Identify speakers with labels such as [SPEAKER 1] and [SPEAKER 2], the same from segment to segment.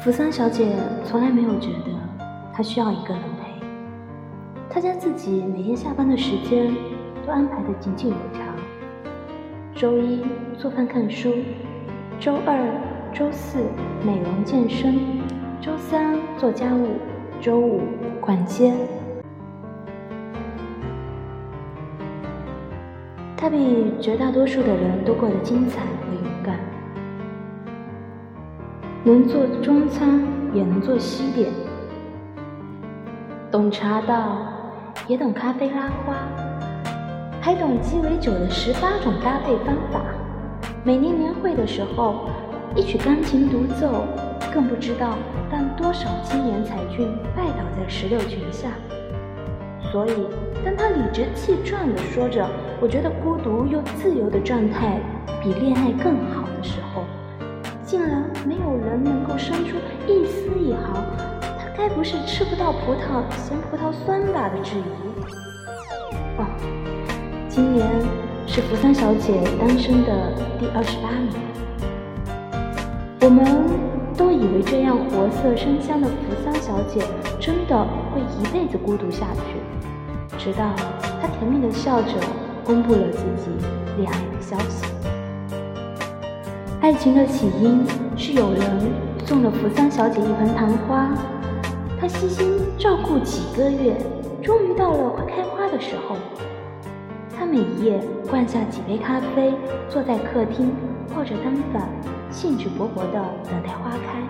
[SPEAKER 1] 扶桑小姐从来没有觉得她需要一个人陪，她将自己每天下班的时间都安排得井井有条。周一做饭看书，周二、周四美容健身，周三做家务，周五逛街。她比绝大多数的人都过得精彩能做中餐，也能做西点，懂茶道，也懂咖啡拉花，还懂鸡尾酒的十八种搭配方法。每年年会的时候，一曲钢琴独奏，更不知道让多少青年才俊拜倒在石榴裙下。所以，当他理直气壮地说着“我觉得孤独又自由的状态比恋爱更好”的时候，竟然没有人能够生出一丝一毫，他该不是吃不到葡萄嫌葡萄酸吧的质疑。哦，今年是扶桑小姐单身的第二十八年，我们都以为这样活色生香的扶桑小姐真的会一辈子孤独下去，直到她甜蜜的笑着公布了自己恋爱的消息。爱情的起因是有人送了扶桑小姐一盆昙花，她悉心照顾几个月，终于到了快开花的时候。她每夜灌下几杯咖啡，坐在客厅抱着单反，兴致勃勃地等待花开。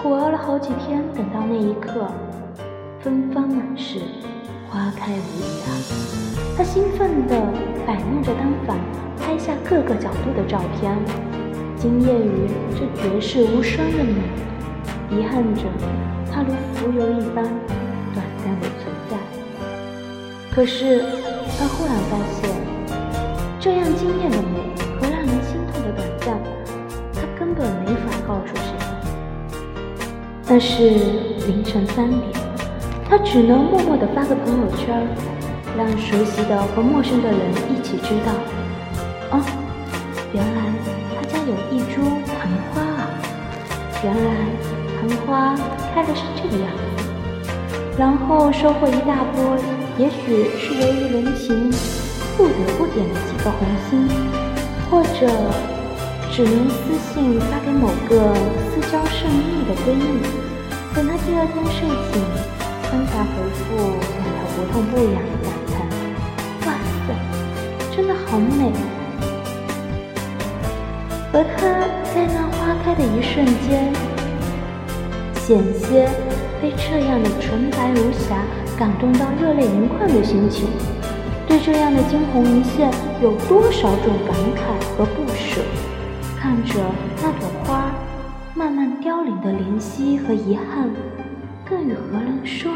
[SPEAKER 1] 苦熬了好几天，等到那一刻，芬芳满室，花开无涯。她兴奋地摆弄着单反，拍下各个角度的照片。惊艳于这绝世无双的美，遗憾着她如浮游一般短暂的存在。可是她忽然发现，这样惊艳的美和让人心痛的短暂，她根本没法告诉谁。但是凌晨三点，她只能默默地发个朋友圈，让熟悉的和陌生的人一起知道。哦，原来。有一株昙花啊！原来昙花开的是这个样子。然后收获一大波，也许是由于人情不得不点的几个红心，或者只能私信发给某个私交甚密的闺蜜。等她第二天睡醒，刚才回复两条不痛不痒的感叹：“哇塞，真的好美！”而他在那花开的一瞬间，险些被这样的纯白无瑕感动到热泪盈眶的心情，对这样的惊鸿一现有多少种感慨和不舍？看着那朵花慢慢凋零的怜惜和遗憾，更与何人说？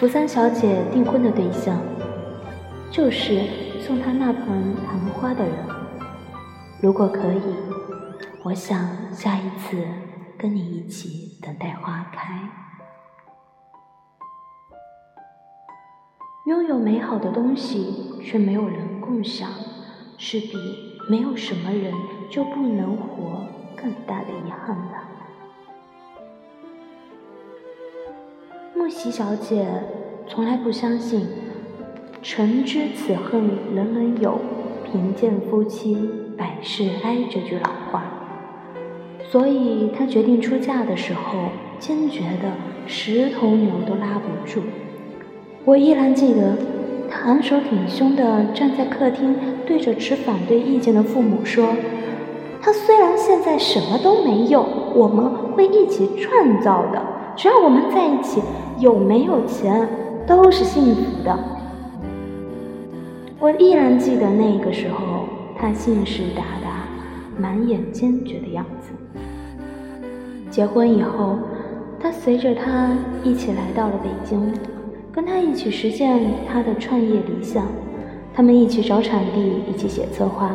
[SPEAKER 1] 扶桑小姐订婚的对象，就是送她那盆昙花的人。如果可以，我想下一次跟你一起等待花开。拥有美好的东西却没有人共享，是比没有什么人就不能活更大的遗憾吧。木喜小姐从来不相信“诚知此恨人人有，贫贱夫妻”。百事哀这句老话，所以她决定出嫁的时候，坚决的十头牛都拉不住。我依然记得，他昂首挺胸的站在客厅，对着持反对意见的父母说：“他虽然现在什么都没有，我们会一起创造的。只要我们在一起，有没有钱都是幸福的。”我依然记得那个时候。他信誓旦旦、满眼坚决的样子。结婚以后，他随着他一起来到了北京，跟他一起实现他的创业理想。他们一起找场地，一起写策划，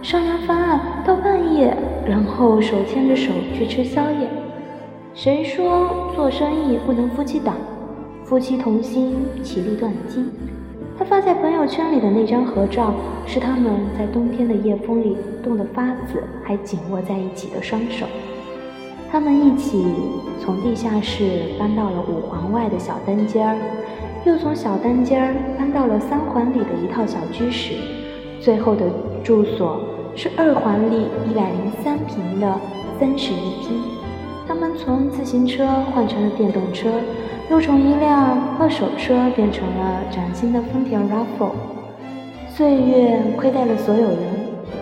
[SPEAKER 1] 商量方案到半夜，然后手牵着手去吃宵夜。谁说做生意不能夫妻档？夫妻同心，其利断金。他发在朋友圈里的那张合照，是他们在冬天的夜风里冻得发紫，还紧握在一起的双手。他们一起从地下室搬到了五环外的小单间儿，又从小单间儿搬到了三环里的一套小居室，最后的住所是二环里一百零三平的三室一厅。他们从自行车换成了电动车，又从一辆二手车变成了崭新的丰田 RAV4。岁月亏待了所有人，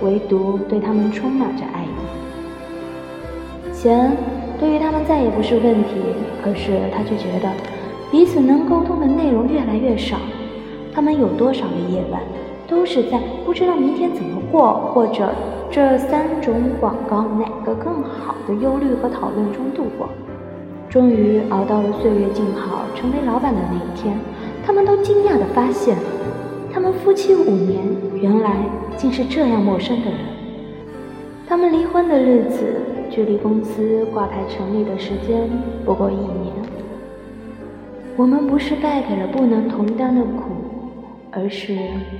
[SPEAKER 1] 唯独对他们充满着爱意。钱对于他们再也不是问题，可是他却觉得彼此能沟通的内容越来越少。他们有多少个夜晚，都是在不知道明天怎么过，或者这三种广告哪个更好的忧虑和讨论中度过。终于熬到了岁月静好，成为老板的那一天，他们都惊讶地发现，他们夫妻五年，原来竟是这样陌生的人。他们离婚的日子。距离公司挂牌成立的时间不过一年，我们不是败给了不能同担的苦，而是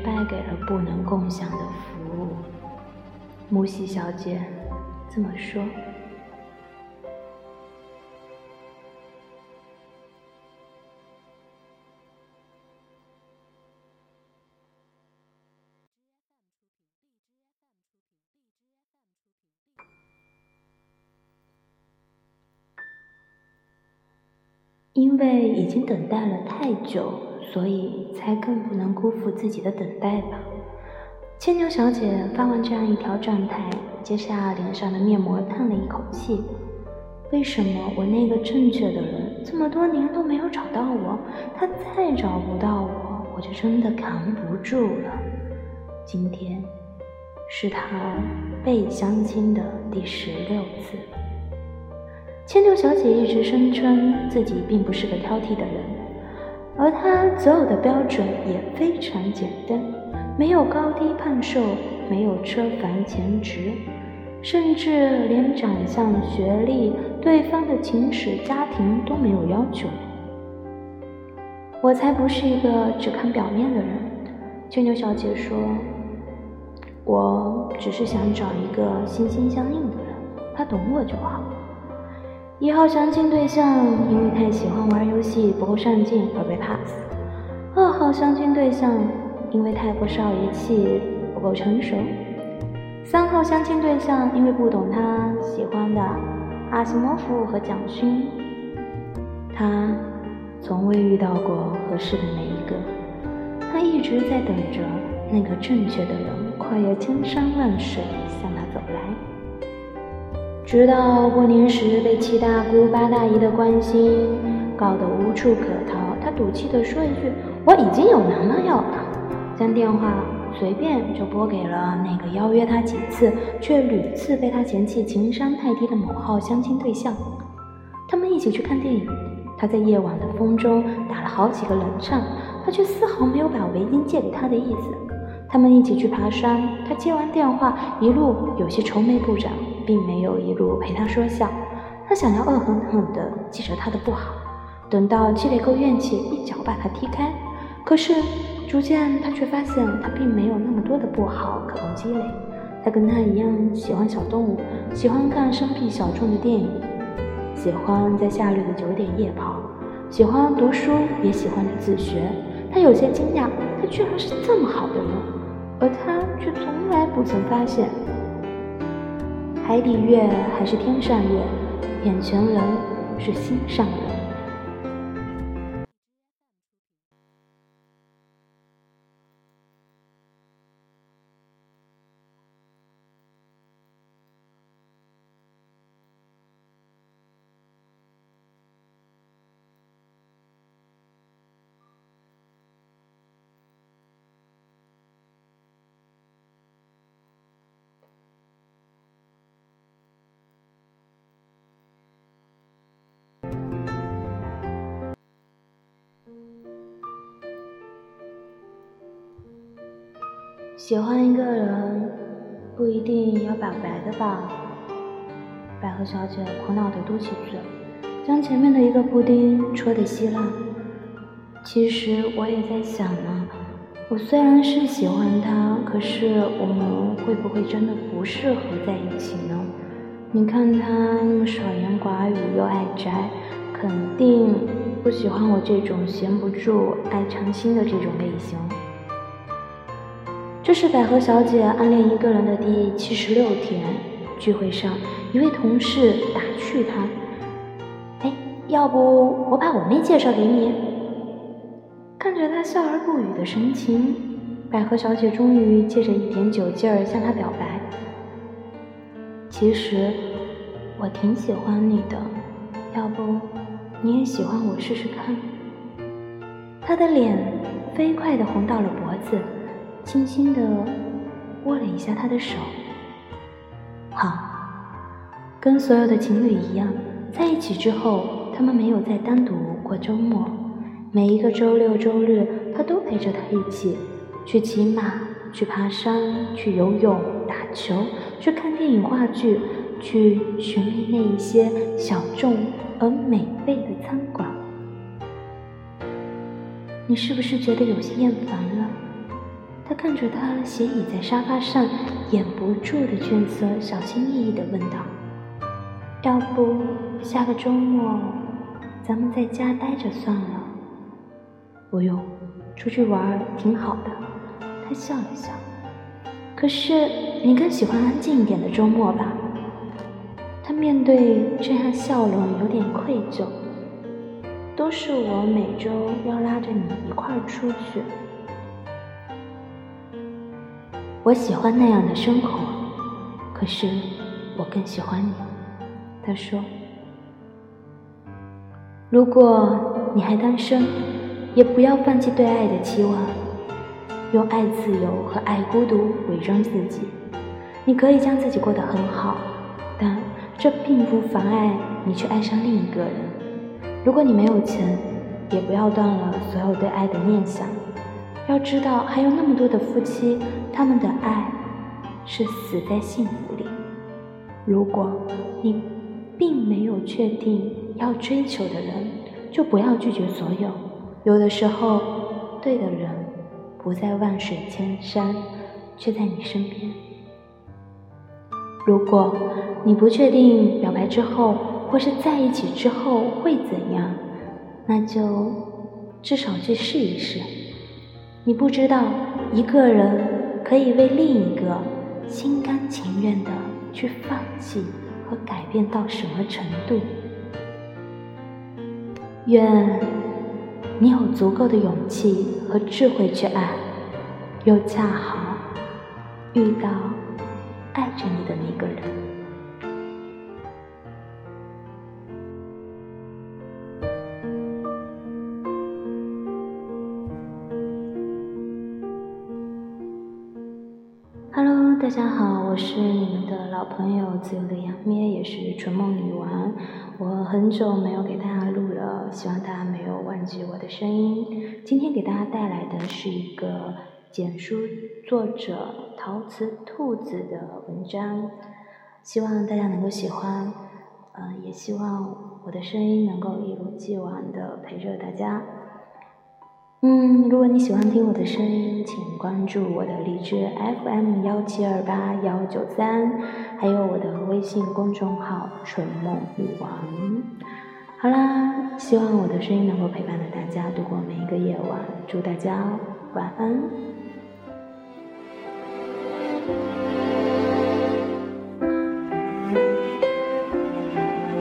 [SPEAKER 1] 败给了不能共享的服务。木西小姐这么说。因为已经等待了太久，所以才更不能辜负自己的等待吧。牵牛小姐发完这样一条状态，揭下脸上的面膜，叹了一口气：“为什么我那个正确的人这么多年都没有找到我？他再找不到我，我就真的扛不住了。今天是他被相亲的第十六次。”牵牛小姐一直声称自己并不是个挑剔的人，而他择偶的标准也非常简单：没有高低胖瘦，没有车房钱值，甚至连长相、学历、对方的情史、家庭都没有要求。我才不是一个只看表面的人，牵牛小姐说：“我只是想找一个心心相印的人，他懂我就好。”一号相亲对象因为太喜欢玩游戏不够上进而被 pass，二号相亲对象因为太过少爷气不够成熟，三号相亲对象因为不懂他喜欢的阿西莫夫和蒋勋，他从未遇到过合适的那一个，他一直在等着那个正确的人跨越千山万水向他走。直到过年时被七大姑八大姨的关心搞得无处可逃，他赌气地说一句：“我已经有男朋友了。”将电话随便就拨给了那个邀约他几次却屡次被他嫌弃情商太低的某号相亲对象。他们一起去看电影，他在夜晚的风中打了好几个冷颤，他却丝毫没有把围巾借给他的意思。他们一起去爬山，他接完电话一路有些愁眉不展。并没有一路陪他说笑，他想要恶狠狠地记着他的不好，等到积累够怨气，一脚把他踢开。可是逐渐他却发现他并没有那么多的不好可供积累。他跟他一样喜欢小动物，喜欢看生僻小众的电影，喜欢在夏日的九点夜跑，喜欢读书，也喜欢自学。他有些惊讶，他居然是这么好的人，而他却从来不曾发现。海底月还是天上月，眼前人是心上人。喜欢一个人不一定要表白的吧？百合小姐苦恼地嘟起嘴，将前面的一个布丁戳得稀烂。其实我也在想呢，我虽然是喜欢他，可是我们会不会真的不适合在一起呢？你看他那么少言寡语又爱宅，肯定不喜欢我这种闲不住、爱尝新的这种类型。这是百合小姐暗恋一个人的第七十六天。聚会上，一位同事打趣她：“哎，要不我把我妹介绍给你？”看着他笑而不语的神情，百合小姐终于借着一点酒劲儿向他表白：“其实我挺喜欢你的，要不你也喜欢我试试看？”他的脸飞快地红到了脖子，轻轻地握了一下他的手。好，跟所有的情侣一样，在一起之后，他们没有再单独过周末。每一个周六周日，他都陪着他一起去骑马、去爬山、去游泳、打球、去看电影、话剧、去寻觅那一些小众而美味的餐馆。你是不是觉得有些厌烦了？他看着他斜倚在沙发上，掩不住的倦色，小心翼翼地问道：“要不下个周末咱们在家待着算了？”“不用，出去玩挺好的。”他笑了笑。“可是你更喜欢安静一点的周末吧？”他面对这样笑容有点愧疚。“都是我每周要拉着你一块儿出去。”我喜欢那样的生活，可是我更喜欢你。他说：“如果你还单身，也不要放弃对爱的期望，用爱自由和爱孤独伪装自己。你可以将自己过得很好，但这并不妨碍你去爱上另一个人。如果你没有钱，也不要断了所有对爱的念想。”要知道，还有那么多的夫妻，他们的爱是死在幸福里。如果你并没有确定要追求的人，就不要拒绝所有。有的时候，对的人不在万水千山，却在你身边。如果你不确定表白之后或是在一起之后会怎样，那就至少去试一试。你不知道一个人可以为另一个心甘情愿的去放弃和改变到什么程度。愿你有足够的勇气和智慧去爱，又恰好遇到爱着你的那个人。Hello，大家好，我是你们的老朋友自由的杨咩，也是纯梦女王。我很久没有给大家录了，希望大家没有忘记我的声音。今天给大家带来的是一个简书作者陶瓷兔子的文章，希望大家能够喜欢。嗯，也希望我的声音能够一如既往的陪着大家。嗯，如果你喜欢听我的声音，请关注我的荔枝 FM 幺七二八幺九三，还有我的微信公众号“纯梦女王”。好啦，希望我的声音能够陪伴着大家度过每一个夜晚，祝大家晚安。